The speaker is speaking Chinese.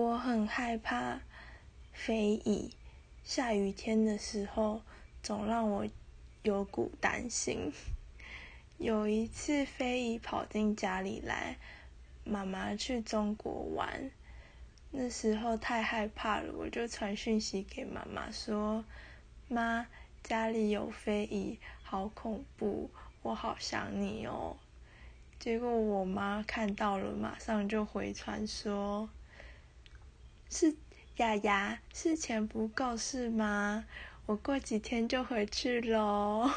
我很害怕飞蚁，下雨天的时候总让我有股担心。有一次飞蚁跑进家里来，妈妈去中国玩，那时候太害怕了，我就传讯息给妈妈说：“妈，家里有飞蚁，好恐怖，我好想你哦。”结果我妈看到了，马上就回传说：“是雅雅，是钱不够是吗？我过几天就回去喽。”